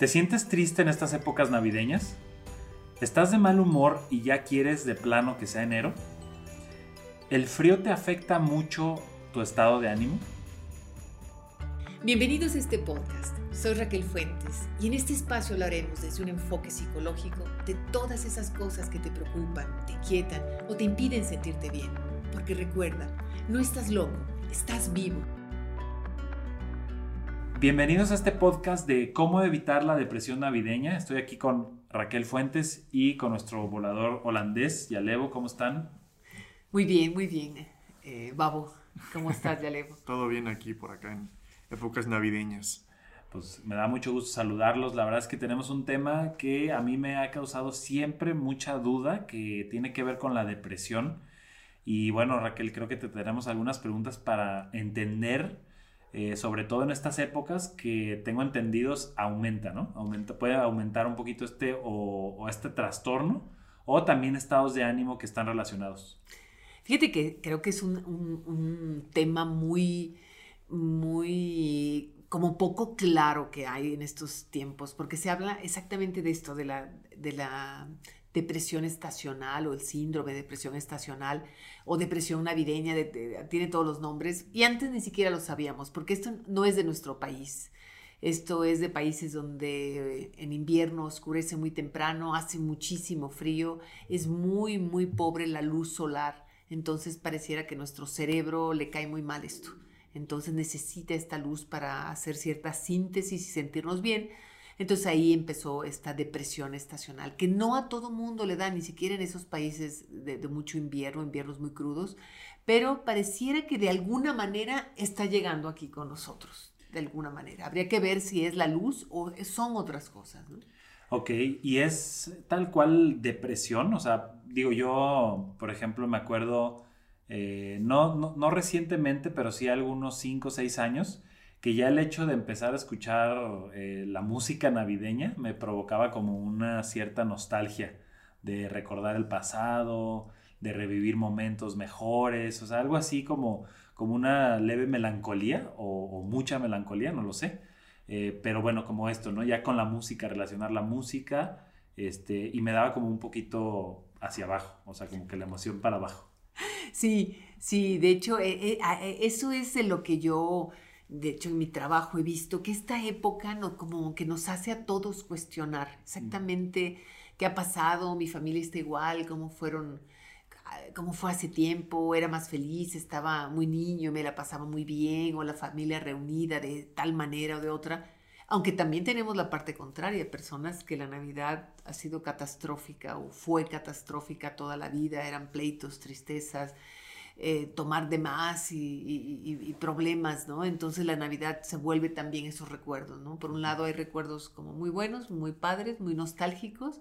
¿Te sientes triste en estas épocas navideñas? ¿Estás de mal humor y ya quieres de plano que sea enero? ¿El frío te afecta mucho tu estado de ánimo? Bienvenidos a este podcast. Soy Raquel Fuentes y en este espacio hablaremos desde un enfoque psicológico de todas esas cosas que te preocupan, te quietan o te impiden sentirte bien. Porque recuerda, no estás loco, estás vivo. Bienvenidos a este podcast de cómo evitar la depresión navideña. Estoy aquí con Raquel Fuentes y con nuestro volador holandés, Yalevo. ¿Cómo están? Muy bien, muy bien. Eh, Babo, ¿cómo estás, Yalevo? Todo bien aquí por acá en épocas navideñas. Pues me da mucho gusto saludarlos. La verdad es que tenemos un tema que a mí me ha causado siempre mucha duda, que tiene que ver con la depresión. Y bueno, Raquel, creo que te tenemos algunas preguntas para entender eh, sobre todo en estas épocas que tengo entendidos aumenta, ¿no? Aumenta, puede aumentar un poquito este o, este trastorno o también estados de ánimo que están relacionados. Fíjate que creo que es un, tema muy, muy como poco claro que hay en estos tiempos, porque se habla exactamente de esto, de la, de la depresión estacional o el síndrome de depresión estacional o depresión navideña, tiene todos los nombres y antes ni siquiera lo sabíamos porque esto no es de nuestro país. Esto es de países donde eh, en invierno oscurece muy temprano, hace muchísimo frío, es muy, muy pobre la luz solar. Entonces pareciera que nuestro cerebro le cae muy mal esto. Entonces necesita esta luz para hacer cierta síntesis y sentirnos bien entonces ahí empezó esta depresión estacional, que no a todo mundo le da, ni siquiera en esos países de, mucho invierno, inviernos muy crudos, pero pareciera que de alguna manera está llegando aquí con nosotros, de alguna manera. Habría que ver si es la luz o son otras cosas. ¿no? Ok, y es tal cual depresión, o sea, digo yo, por ejemplo, me acuerdo, eh, no, no, no, recientemente, pero sí algunos 5 o 6 años, que ya el hecho de empezar a escuchar eh, la música navideña me provocaba como una cierta nostalgia de recordar el pasado, de revivir momentos mejores, o sea, algo así como, como una leve melancolía o, mucha melancolía, no lo sé. Eh, pero bueno, como esto, ¿no? Ya con la música, relacionar la música, este, y me daba como un poquito hacia abajo, o sea, como que la emoción para abajo. Sí, sí, de hecho, eh, eso es lo que yo de hecho en mi trabajo he visto que esta época no, como que nos hace a todos cuestionar exactamente qué ha pasado, mi familia está igual, cómo fueron, cómo fue hace tiempo, era más feliz, estaba muy niño, me la pasaba muy bien, o la familia reunida de tal manera o de otra. Aunque también tenemos la parte contraria, personas que la Navidad ha sido catastrófica o fue catastrófica toda la vida, eran pleitos, tristezas, eh, tomar de más y, problemas, ¿no? Entonces la Navidad se vuelve también esos recuerdos, ¿no? Por un lado hay recuerdos como muy buenos, muy padres, muy nostálgicos,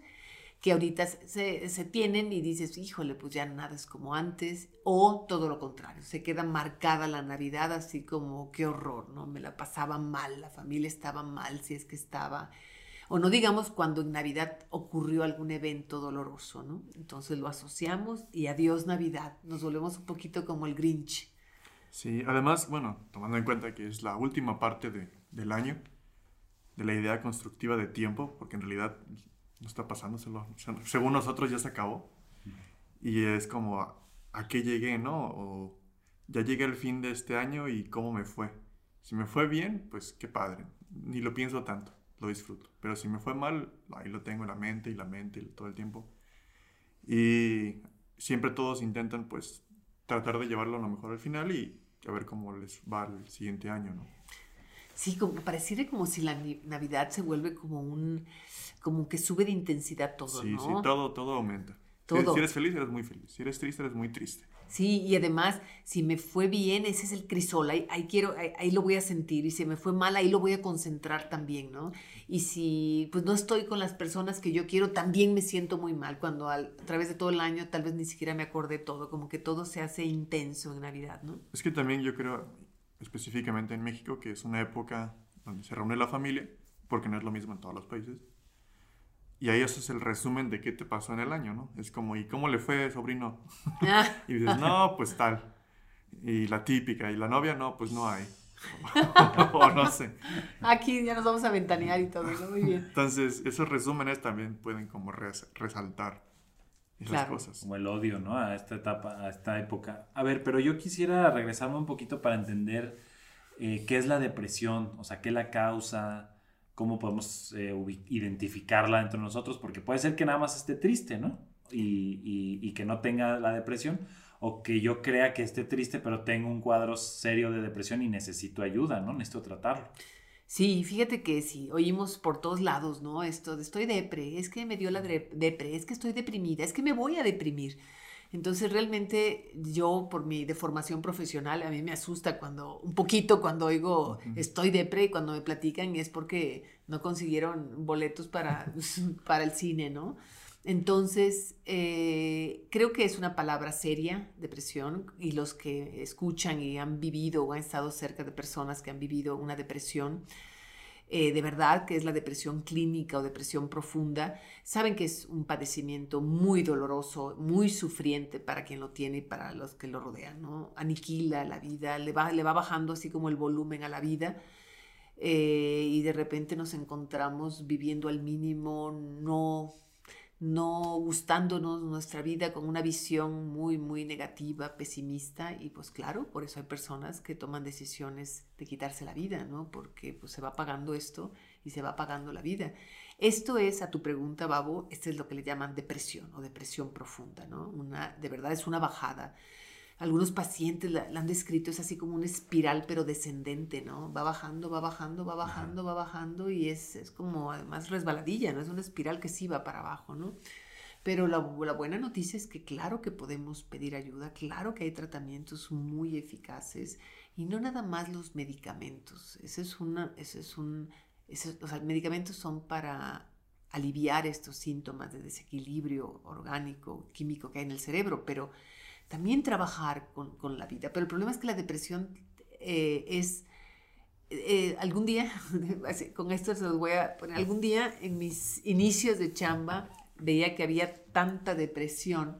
que ahorita se, se, tienen y dices, híjole, pues ya nada es como antes, o todo lo contrario, se queda marcada la Navidad así como, qué horror, ¿no? Me la pasaba mal, la familia estaba mal, si es que estaba o no digamos cuando en Navidad ocurrió algún evento doloroso, ¿no? Entonces lo asociamos y adiós Navidad, nos volvemos un poquito como el Grinch. Sí, además, bueno, tomando en cuenta que es la última parte de, del año, de la idea constructiva de tiempo, porque en realidad no está pasando, según nosotros ya se acabó, y es como, ¿a, a qué llegué, no? O ya llegué al fin de este año y cómo me fue. Si me fue bien, pues qué padre, ni lo pienso tanto lo disfruto. Pero si me fue mal, ahí lo tengo en la mente y la mente todo el tiempo. Y siempre todos intentan pues tratar de llevarlo a lo mejor al final y a ver cómo les va el siguiente año, ¿no? Sí, como pareciera como si la Navidad se vuelve como un, como que sube de intensidad todo, sí, ¿no? Sí, todo, todo aumenta. Todo. Si eres feliz, eres muy feliz. Si eres triste, eres muy triste. Sí, y además, si me fue bien, ese es el crisol, ahí, quiero, ahí, lo voy a sentir, y si me fue mal, ahí lo voy a concentrar también, ¿no? Y si pues no estoy con las personas que yo quiero, también me siento muy mal cuando a través de todo el año tal vez ni siquiera me acordé todo, como que todo se hace intenso en Navidad, ¿no? Es que también yo creo, específicamente en México, que es una época donde se reúne la familia, porque no es lo mismo en todos los países y ahí eso es el resumen de qué te pasó en el año, ¿no? Es como, ¿y cómo le fue, sobrino? y dices, no, pues tal. Y la típica, y la novia, no, pues no hay. o no sé. Aquí ya nos vamos a ventanear y todo, ¿no? Muy bien. Entonces, esos resúmenes también pueden como resaltar esas cosas. Como el odio, ¿no? A esta etapa, a esta época. A ver, pero yo quisiera regresarme un poquito para entender eh, qué es la depresión, o sea, qué la causa, cómo podemos eh, identificarla entre nosotros, porque puede ser que nada más esté triste, ¿no? Y, y que no tenga la depresión, o que yo crea que esté triste, pero tengo un cuadro serio de depresión y necesito ayuda, ¿no? Necesito tratarlo. Sí, fíjate que sí, oímos por todos lados, ¿no? Esto de estoy depre, es que me dio la depre, es que estoy deprimida, es que me voy a deprimir. Entonces realmente yo por mi deformación profesional a mí me asusta cuando un poquito cuando oigo estoy depre y cuando me platican es porque no consiguieron boletos para, para el cine, ¿no? Entonces, eh, creo que es una palabra seria, depresión, y los que escuchan y han vivido o han estado cerca de personas que han vivido una depresión, eh, de verdad que es la depresión clínica o depresión profunda, saben que es un padecimiento muy doloroso, muy sufriente para quien lo tiene y para los que lo rodean, ¿no? Aniquila la vida, le va, le va bajando así como el volumen a la vida. Eh, y de repente nos encontramos viviendo al mínimo, no no gustándonos nuestra vida con una visión muy, muy negativa, pesimista, y pues claro, por eso hay personas que toman decisiones de quitarse la vida, ¿no? Porque pues se va pagando esto y se va pagando la vida. Esto es, a tu pregunta, Babo, esto es lo que le llaman depresión o depresión profunda, ¿no? Una, de verdad es una bajada algunos pacientes la, han descrito, es así como una espiral pero descendente, ¿no? Va bajando, va bajando, va bajando, va bajando y es, es, como además resbaladilla, ¿no? Es una espiral que sí va para abajo, ¿no? Pero la, la, buena noticia es que claro que podemos pedir ayuda, claro que hay tratamientos muy eficaces y no nada más los medicamentos. Ese es una, ese es un, ese, o sea, medicamentos son para aliviar estos síntomas de desequilibrio orgánico, químico que hay en el cerebro, pero también trabajar con, la vida. Pero el problema es que la depresión eh, es... Eh, algún día, con esto se los voy a poner, algún día en mis inicios de chamba veía que había tanta depresión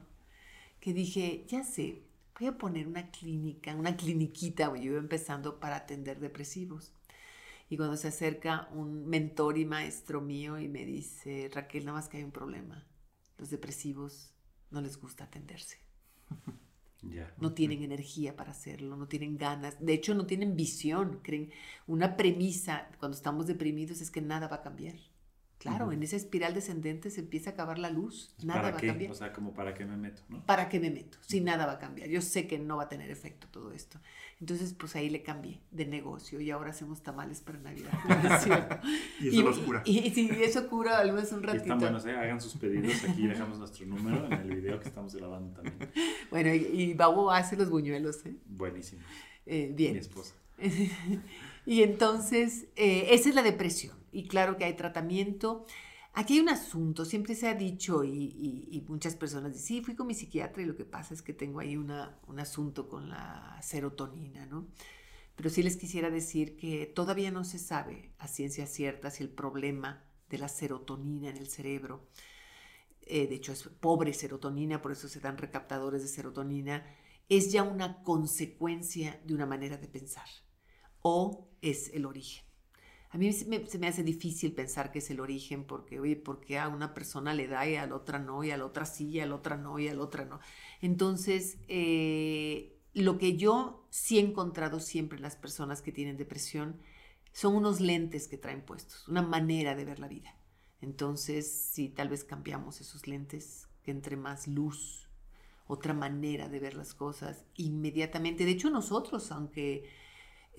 que dije, ya sé, voy a poner una clínica, una cliniquita, yo iba empezando para atender depresivos. Y cuando se acerca un mentor y maestro mío y me dice, Raquel, nada más que hay un problema, los depresivos no les gusta atenderse. No tienen energía para hacerlo, no tienen ganas, de hecho no tienen visión, creen. Una premisa cuando estamos deprimidos es que nada va a cambiar. Claro, en esa espiral descendente se empieza a acabar la luz. Nada va a cambiar. O sea, como para qué me meto, ¿no? ¿Para qué me meto? Si nada va a cambiar. Yo sé que no va a tener efecto todo esto. Entonces, pues ahí le cambié de negocio y ahora hacemos tamales para Navidad. y eso los cura. Y, si eso cura al menos un ratito. están buenos, ¿eh? Hagan sus pedidos. Aquí dejamos nuestro número en el video que estamos grabando también. Bueno, y, y Babo hace los buñuelos, ¿eh? Buenísimo. Eh, bien. Mi esposa. y entonces, eh, esa es la depresión. Y claro que hay tratamiento. Aquí hay un asunto, siempre se ha dicho y, muchas personas dicen, sí, fui con mi psiquiatra y lo que pasa es que tengo ahí una, un asunto con la serotonina, ¿no? Pero sí les quisiera decir que todavía no se sabe a ciencia cierta si el problema de la serotonina en el cerebro, eh, de hecho es pobre serotonina, por eso se dan recaptadores de serotonina, es ya una consecuencia de una manera de pensar o es el origen. A mí se me, hace difícil pensar que es el origen, porque, oye, porque a una persona le da y a la otra no, y a la otra sí, y a la otra no, y a la otra no. Entonces, eh, lo que yo sí he encontrado siempre en las personas que tienen depresión son unos lentes que traen puestos, una manera de ver la vida. Entonces, si tal vez cambiamos esos lentes, que entre más luz, otra manera de ver las cosas, inmediatamente. De hecho, nosotros, aunque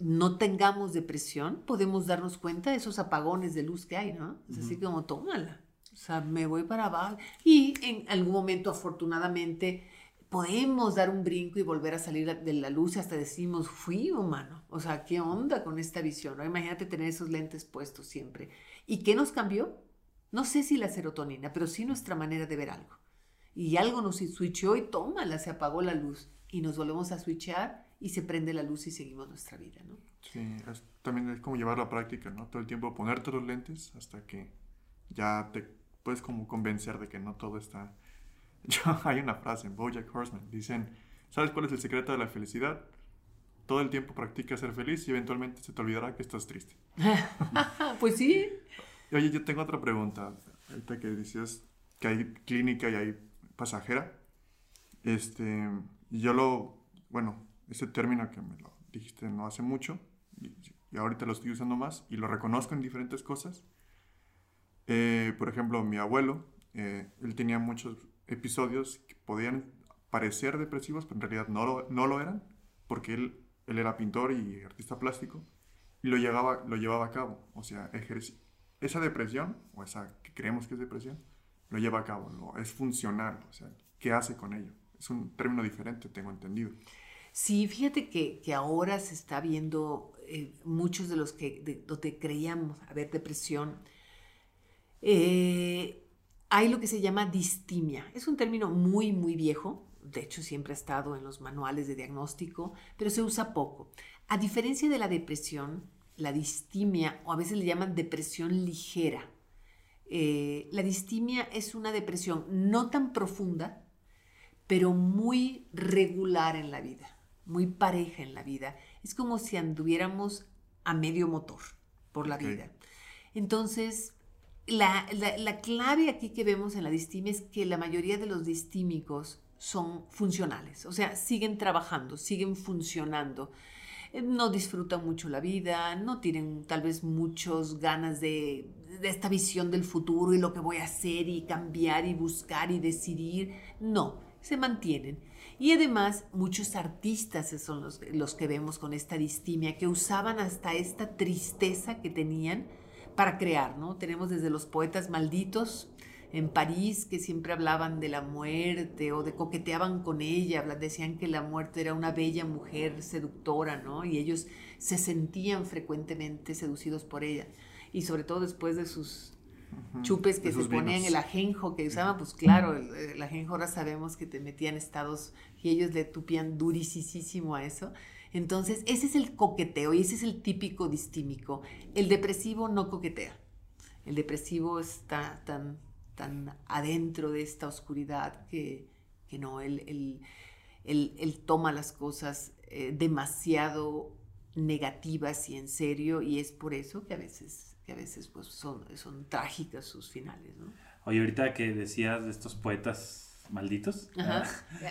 no tengamos depresión, podemos darnos cuenta de esos apagones de luz que hay, ¿no? Es así como, tómala. O sea, me voy para abajo. Y en algún momento, afortunadamente, podemos dar un brinco y volver a salir de la luz y hasta decimos, fui humano. O sea, ¿qué onda con esta visión? ¿no? Imagínate tener esos lentes puestos siempre. ¿Y qué nos cambió? No sé si la serotonina, pero sí nuestra manera de ver algo. Y algo nos switchó y tómala, se apagó la luz. Y nos volvemos a switchar y se prende la luz y seguimos nuestra vida, ¿no? Sí, también es como llevar la práctica, ¿no? Todo el tiempo ponerte los lentes hasta que ya te puedes como convencer de que no todo está... Yo, hay una frase en Bojack Horseman, dicen, ¿sabes cuál es el secreto de la felicidad? todo el tiempo practica ser feliz y eventualmente se te olvidará que estás triste. pues sí. Oye, yo tengo otra pregunta. Ahorita que decías que hay clínica y hay pasajera. Este, yo lo, bueno, ese término que me lo dijiste no hace mucho y, ahorita lo estoy usando más y lo reconozco en diferentes cosas. Eh, por ejemplo, mi abuelo, eh, él tenía muchos episodios que podían parecer depresivos, pero en realidad no lo, no lo eran, porque él, él era pintor y artista plástico y lo llevaba, lo llevaba a cabo. O sea, esa depresión, o esa que creemos que es depresión, lo lleva a cabo, lo, es funcional, o sea, ¿qué hace con ello? Es un término diferente, tengo entendido. Sí, fíjate que, que ahora se está viendo eh, muchos de los que de, creíamos haber depresión. Eh, hay lo que se llama distimia. Es un término muy, muy viejo. De hecho, siempre ha estado en los manuales de diagnóstico, pero se usa poco. A diferencia de la depresión, la distimia, o a veces le llaman depresión ligera, eh, la distimia es una depresión no tan profunda, pero muy regular en la vida, muy pareja en la vida. Es como si anduviéramos a medio motor por la vida. Entonces, la, clave aquí que vemos en la distimia es que la mayoría de los distímicos son funcionales, o sea, siguen trabajando, siguen funcionando. Eh, no disfrutan mucho la vida, no tienen tal vez muchos ganas de, de, esta visión del futuro y lo que voy a hacer y cambiar y buscar y decidir. No, se mantienen. Y además muchos artistas son los, que vemos con esta distimia, que usaban hasta esta tristeza que tenían para crear, ¿no? Tenemos desde los poetas malditos, en París que siempre hablaban de la muerte o de coqueteaban con ella, decían que la muerte era una bella mujer seductora, ¿no? Y ellos se sentían frecuentemente seducidos por ella. Y sobre todo después de sus chupes que se ponían, el ajenjo que usaban, pues claro, el, ajenjo ahora sabemos que te metían estados y ellos le tupían durisísimo a eso. Entonces, ese es el coqueteo y ese es el típico distímico. El depresivo no coquetea. El depresivo está tan tan adentro de esta oscuridad que, que no, él, él, toma las cosas eh, demasiado negativas y en serio y es por eso que a veces, que a veces pues, son, son trágicas sus finales. ¿no? Oye, ahorita que decías de estos poetas malditos. Ajá.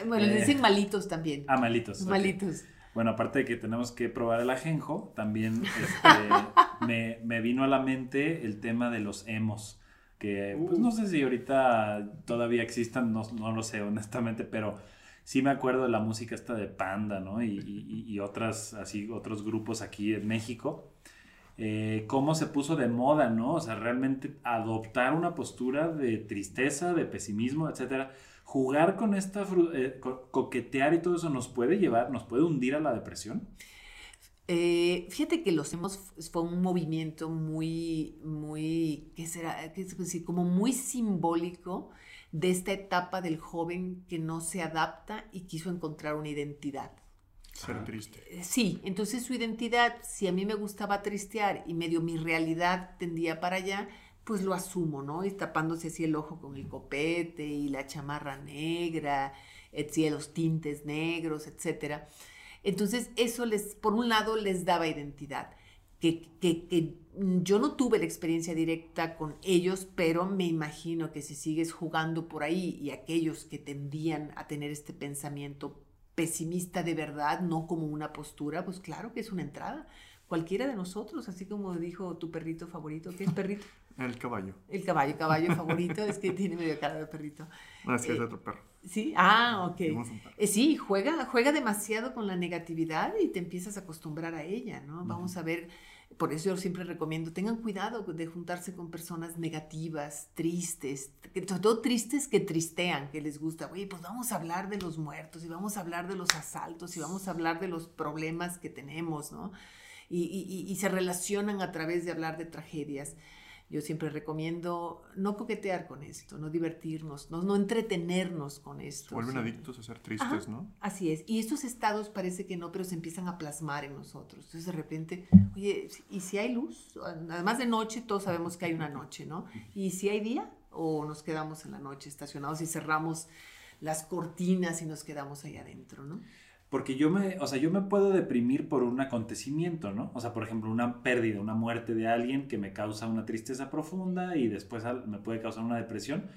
Bueno, le dicen malitos también. Ah, malitos. Malitos. Bueno, aparte de que tenemos que probar el ajenjo, también este, me, me, vino a la mente el tema de los emos que pues no sé si ahorita todavía existan, no, no, lo sé honestamente, pero sí me acuerdo de la música esta de Panda, ¿no? Y, y, otras, así, otros grupos aquí en México. Eh, cómo se puso de moda, ¿no? O sea, realmente adoptar una postura de tristeza, de pesimismo, etcétera. Jugar con esta, eh, coquetear y todo eso nos puede llevar, nos puede hundir a la depresión. Eh, fíjate que los hemos, fue un movimiento muy, muy, ¿qué será? ¿Qué? Como muy simbólico de esta etapa del joven que no se adapta y quiso encontrar una identidad. Ser triste. Eh, sí, entonces su identidad, si a mí me gustaba tristear y medio mi realidad tendía para allá, pues lo asumo, ¿no? Y tapándose así el ojo con el copete y la chamarra negra, los tintes negros, etcétera. Entonces, eso les, por un lado, les daba identidad. Que, que, yo no tuve la experiencia directa con ellos, pero me imagino que si sigues jugando por ahí y aquellos que tendían a tener este pensamiento pesimista de verdad, no como una postura, pues claro que es una entrada. Cualquiera de nosotros, así como dijo tu perrito favorito, ¿qué es perrito? El caballo. El caballo, caballo favorito, es que tiene medio cara de perrito. No, es que es eh, otro perro. Sí, ah, ok. Eh, sí, juega, juega demasiado con la negatividad y te empiezas a acostumbrar a ella, ¿no? Vamos a ver, por eso yo siempre recomiendo, tengan cuidado de juntarse con personas negativas, tristes, sobre todo tristes que tristean, que les gusta, oye, pues vamos a hablar de los muertos y vamos a hablar de los asaltos y vamos a hablar de los problemas que tenemos, ¿no? Y, y se relacionan a través de hablar de tragedias. Yo siempre recomiendo no coquetear con esto, no divertirnos, no, no entretenernos con esto. Se vuelven adictos a ser tristes, ¿no? Así es. Y estos estados parece que no, pero se empiezan a plasmar en nosotros. Entonces de repente, oye, ¿y si hay luz? Además de noche, todos sabemos que hay una noche, ¿no? ¿Y si hay día? O nos quedamos en la noche estacionados y cerramos las cortinas y nos quedamos ahí adentro, ¿no? Porque yo me, o sea, yo me puedo deprimir por un acontecimiento, ¿no? O sea, por ejemplo, una pérdida, una muerte de alguien que me causa una tristeza profunda y después me puede causar una depresión.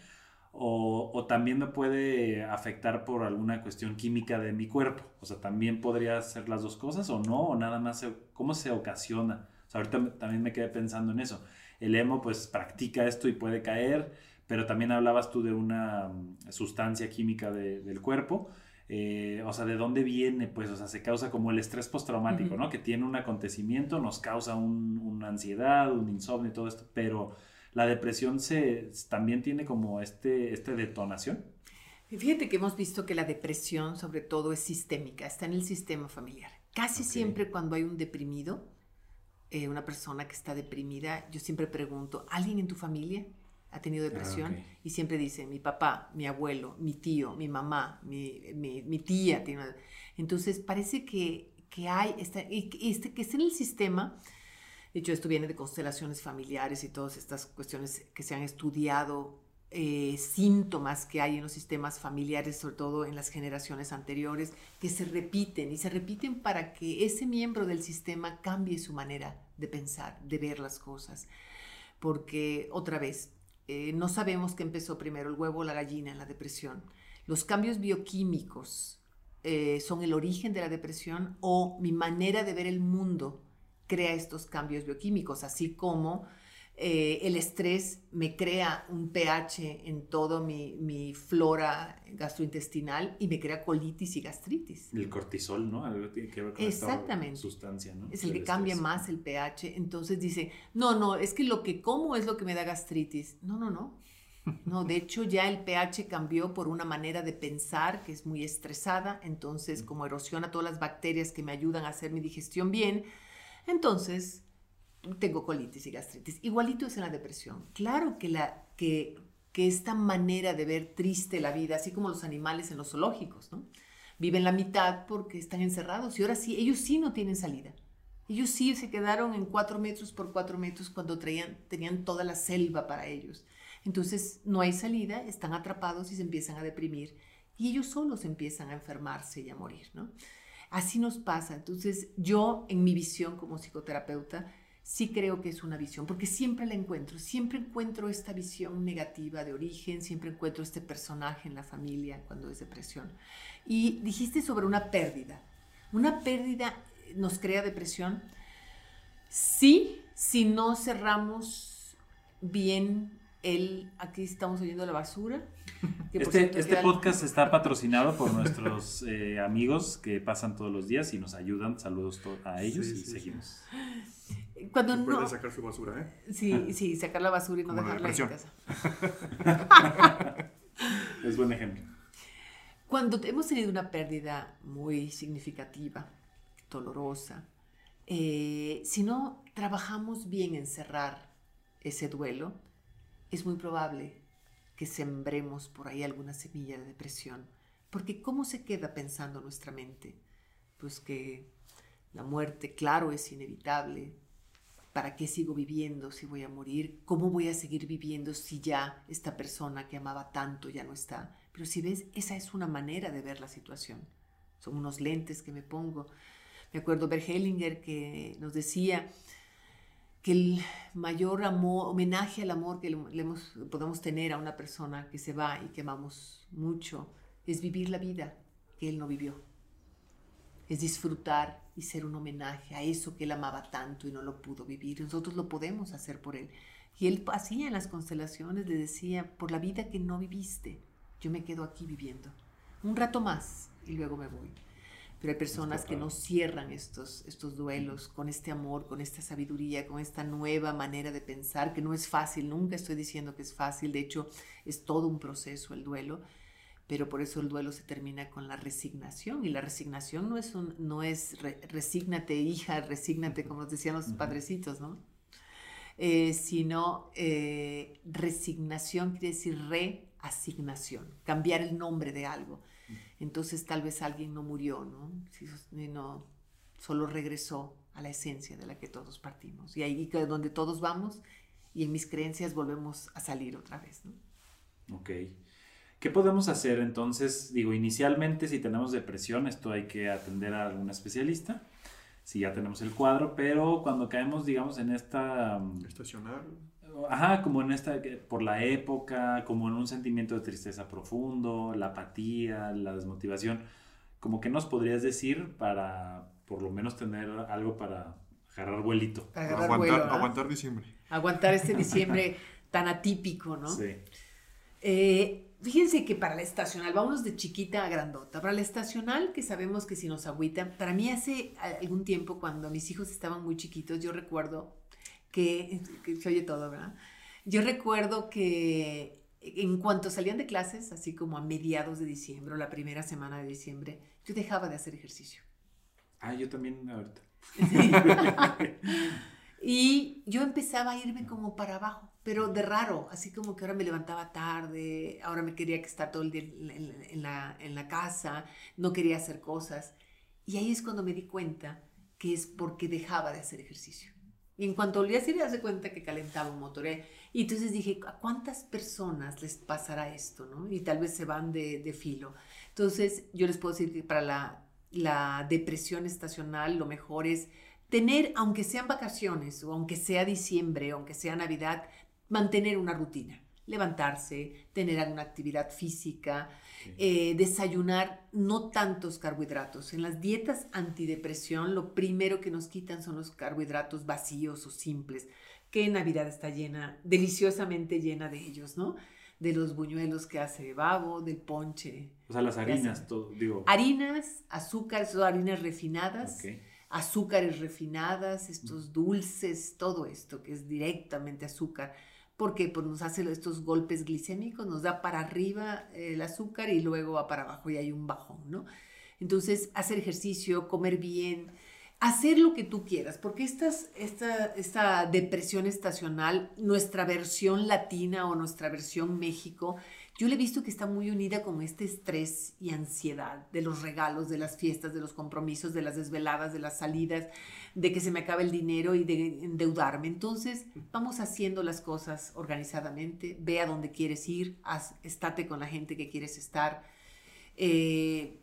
O, también me puede afectar por alguna cuestión química de mi cuerpo. O sea, también podría ser las dos cosas o no, o nada más, ¿cómo se ocasiona? O sea, ahorita también me quedé pensando en eso. El emo pues practica esto y puede caer, pero también hablabas tú de una mm, sustancia química del cuerpo eh, o sea, ¿de dónde viene? Pues, o sea, se causa como el estrés postraumático, ¿no? Que tiene un acontecimiento, nos causa una ansiedad, un insomnio y todo esto, pero la depresión se, también tiene como este, este detonación. Fíjate que hemos visto que la depresión sobre todo es sistémica, está en el sistema familiar. Casi siempre cuando hay un deprimido, eh, una persona que está deprimida, yo siempre pregunto, ¿alguien en tu familia? Ha tenido depresión ah, y siempre dice mi papá, mi abuelo, mi tío, mi mamá, mi, mi, tía. Tiene Entonces parece que, que hay, esta, este, que está en el sistema, de hecho esto viene de constelaciones familiares y todas estas cuestiones que se han estudiado, eh, síntomas que hay en los sistemas familiares, sobre todo en las generaciones anteriores, que se repiten y se repiten para que ese miembro del sistema cambie su manera de pensar, de ver las cosas. Porque otra vez, eh, no sabemos qué empezó primero, el huevo o la gallina en la depresión. Los cambios bioquímicos eh, son el origen de la depresión o mi manera de ver el mundo crea estos cambios bioquímicos, así como eh, el estrés me crea un pH en todo mi, mi, flora gastrointestinal y me crea colitis y gastritis. El cortisol, ¿no? Algo tiene que ver con Exactamente. esta sustancia, ¿no? Es el, que cambia más el pH. Entonces dice, no, no, es que lo que como es lo que me da gastritis. No, no, no. No, de hecho ya el pH cambió por una manera de pensar que es muy estresada, entonces como erosiona todas las bacterias que me ayudan a hacer mi digestión bien, entonces tengo colitis y gastritis. Igualito es en la depresión. Claro que, la, que, que esta manera de ver triste la vida, así como los animales en los zoológicos, ¿no? Viven la mitad porque están encerrados y ahora sí, ellos sí no tienen salida. Ellos sí se quedaron en cuatro metros por cuatro metros cuando traían, tenían toda la selva para ellos. Entonces no hay salida, están atrapados y se empiezan a deprimir y ellos solos empiezan a enfermarse y a morir, ¿no? Así nos pasa. Entonces yo, en mi visión como psicoterapeuta, sí creo que es una visión, porque siempre la encuentro, siempre encuentro esta visión negativa de origen, siempre encuentro este personaje en la familia cuando es depresión. Y dijiste sobre una pérdida. ¿Una pérdida nos crea depresión? Sí, si no cerramos bien el... Aquí estamos oyendo la basura. Este, este podcast está patrocinado por nuestros eh, amigos que pasan todos los días y nos ayudan. Saludos a ellos y seguimos. Cuando no. sacar su basura, ¿eh? Sí, sí, sacar la basura y no dejarla en casa. es buen ejemplo. Cuando hemos tenido una pérdida muy significativa, dolorosa, eh, si no trabajamos bien en cerrar ese duelo, es muy probable que sembremos por ahí alguna semilla de depresión. Porque ¿cómo se queda pensando nuestra mente? Pues que la muerte, claro, es inevitable, ¿Para qué sigo viviendo si voy a morir? ¿Cómo voy a seguir viviendo si ya esta persona que amaba tanto ya no está? Pero si ves, esa es una manera de ver la situación. Son unos lentes que me pongo. Me acuerdo Bert Hellinger que nos decía que el mayor homenaje al amor que le podemos tener a una persona que se va y que amamos mucho es vivir la vida que él no vivió es disfrutar y ser un homenaje a eso que él amaba tanto y no lo pudo vivir. Nosotros lo podemos hacer por él. Y él hacía en las constelaciones, le decía, por la vida que no viviste, yo me quedo aquí viviendo. Un rato más y luego me voy. Pero hay personas que no cierran estos, estos duelos con este amor, con esta sabiduría, con esta nueva manera de pensar, que no es fácil, nunca estoy diciendo que es fácil, de hecho es todo un proceso el duelo, pero por eso el duelo se termina con la resignación y la resignación no es un, no es resígnate hija, resígnate como nos decían los padrecitos, ¿no? Eh, sino eh, resignación quiere decir reasignación, cambiar el nombre de algo. Entonces tal vez alguien no murió, ¿no? no solo regresó a la esencia de la que todos partimos. Y ahí donde todos vamos y en mis creencias volvemos a salir otra vez, ¿no? Ok. ¿Qué podemos hacer entonces? Digo, inicialmente si tenemos depresión, esto hay que atender a algún especialista, si ya tenemos el cuadro, pero cuando caemos, digamos, en esta... Mm, Estacionar. Ajá, como en esta, por la época, como en un sentimiento de tristeza profundo, la apatía, la desmotivación, como que nos podrías decir para por lo menos tener algo para agarrar vuelito. aguantar, aguantar diciembre. Aguantar este diciembre tan atípico, ¿no? Sí. Eh, fíjense que para la estacional, vámonos de chiquita a grandota. Para la estacional, que sabemos que si nos agüitan, para mí hace algún tiempo, cuando mis hijos estaban muy chiquitos, yo recuerdo que, se oye todo, ¿verdad? Yo recuerdo que en cuanto salían de clases, así como a mediados de diciembre o la primera semana de diciembre, yo dejaba de hacer ejercicio. Ah, yo también ahorita. y yo empezaba a irme como para abajo, pero de raro, así como que ahora me levantaba tarde, ahora me quería que estar todo el día en, la, en la casa, no quería hacer cosas. Y ahí es cuando me di cuenta que es porque dejaba de hacer ejercicio. Y en cuanto volví a hacer, hace cuenta que calentaba un motor. Y entonces dije, ¿a cuántas personas les pasará esto? ¿no? Y tal vez se van de, de filo. Entonces, yo les puedo decir que para la, la depresión estacional lo mejor es tener, aunque sean vacaciones o aunque sea diciembre o aunque sea Navidad, mantener una rutina. Levantarse, tener alguna actividad física, eh, desayunar no tantos carbohidratos. En las dietas antidepresión lo primero que nos quitan son los carbohidratos vacíos o simples, que Navidad está llena, deliciosamente llena de ellos, ¿no? De los buñuelos que hace babo, del ponche. O sea, las harinas, todo, digo. Harinas, azúcares, harinas refinadas. Azúcares refinadas, estos dulces, todo esto que es directamente azúcar porque pues, nos hace estos golpes glicémicos, nos da para arriba el azúcar y luego va para abajo y hay un bajón, ¿no? Entonces, hacer ejercicio, comer bien, hacer lo que tú quieras, porque esta, esta depresión estacional, nuestra versión latina o nuestra versión México, yo le he visto que está muy unida con este estrés y ansiedad de los regalos, de las fiestas, de los compromisos, de las desveladas, de las salidas, de que se me acabe el dinero y de endeudarme. Entonces, vamos haciendo las cosas organizadamente, ve a dónde quieres ir, estate con la gente que quieres estar. Eh,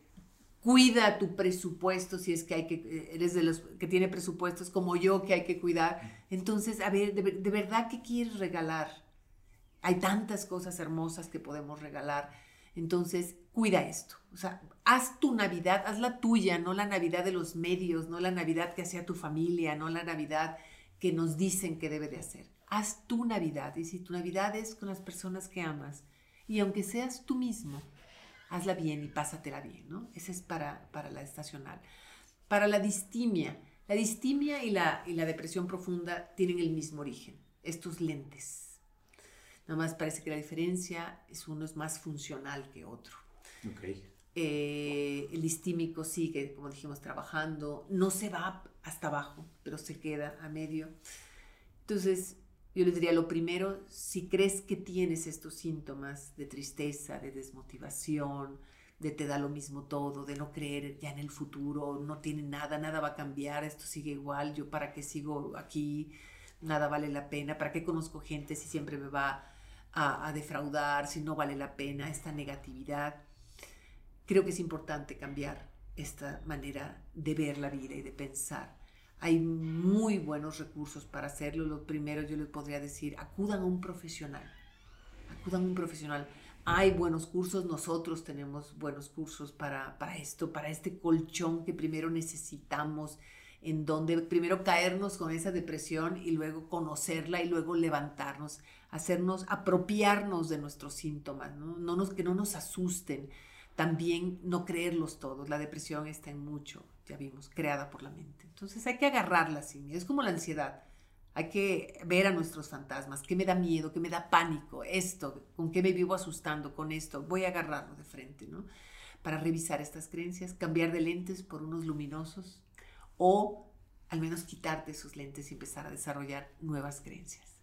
cuida tu presupuesto si es que hay que, eres de los que tiene presupuestos como yo que hay que cuidar. Entonces, a ver, de, de verdad, ¿qué quieres regalar? Hay tantas cosas hermosas que podemos regalar. Entonces, cuida esto. O sea, haz tu Navidad, haz la tuya, no la Navidad de los medios, no la Navidad que hacía tu familia, no la Navidad que nos dicen que debe de hacer. Haz tu Navidad. Y si tu Navidad es con las personas que amas, y aunque seas tú mismo, hazla bien y pásatela bien, ¿no? Ese es para, para la estacional. Para la distimia, la distimia y la, y la depresión profunda tienen el mismo origen, estos lentes Nada más parece que la diferencia es uno es más funcional que otro. Okay. Eh, el distímico sigue, como dijimos, trabajando, no se va hasta abajo, pero se queda a medio. Entonces, yo les diría, lo primero, si crees que tienes estos síntomas de tristeza, de desmotivación, de te da lo mismo todo, de no creer ya en el futuro, no tiene nada, nada va a cambiar, esto sigue igual, yo para qué sigo aquí, nada vale la pena, para qué conozco gente si siempre me va a, defraudar, si no vale la pena, esta negatividad. Creo que es importante cambiar esta manera de ver la vida y de pensar. Hay muy buenos recursos para hacerlo. Lo primero yo les podría decir, acudan a un profesional. Acudan a un profesional. Hay buenos cursos, nosotros tenemos buenos cursos para, para esto, para este colchón que primero necesitamos, en donde primero caernos con esa depresión y luego conocerla y luego levantarnos hacernos, apropiarnos de nuestros síntomas, ¿no? nos, que no nos asusten, también no creerlos todos, la depresión está en mucho, ya vimos, creada por la mente. Entonces hay que agarrarla sin miedo, es como la ansiedad. Hay que ver a nuestros fantasmas, qué me da miedo, qué me da pánico, esto, con qué me vivo asustando con esto, voy a agarrarlo de frente, ¿no? Para revisar estas creencias, cambiar de lentes por unos luminosos o al menos quitarte esos lentes y empezar a desarrollar nuevas creencias.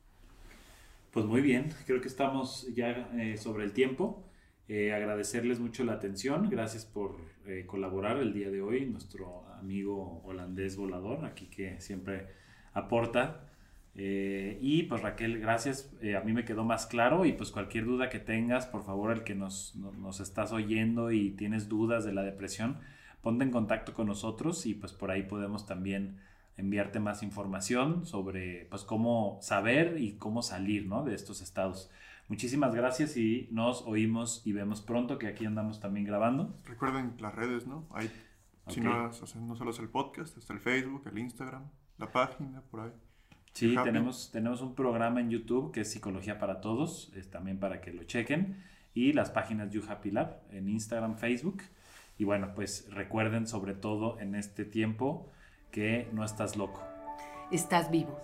Pues muy bien, creo que estamos ya eh, sobre el tiempo. Eh, agradecerles mucho la atención, gracias por eh, colaborar el día de hoy, nuestro amigo holandés volador, aquí que siempre aporta Eh, y pues Raquel, gracias, eh, a mí me quedó más claro y pues cualquier duda que tengas, por favor, el que nos, nos estás oyendo y tienes dudas de la depresión, ponte en contacto con nosotros y pues por ahí podemos también enviarte más información sobre pues cómo saber y cómo salir ¿no? de estos estados. Muchísimas gracias y nos oímos y vemos pronto que aquí andamos también grabando. Recuerden las redes, ¿no? Hay, Si no, no solo es el podcast, está el Facebook, el Instagram, la página, por ahí. Sí, tenemos, tenemos un programa en YouTube que es Psicología para Todos, es también para que lo chequen. Y las páginas You Happy Lab en Instagram, Facebook. Y bueno, pues recuerden sobre todo en este tiempo que no estás loco. Estás vivo.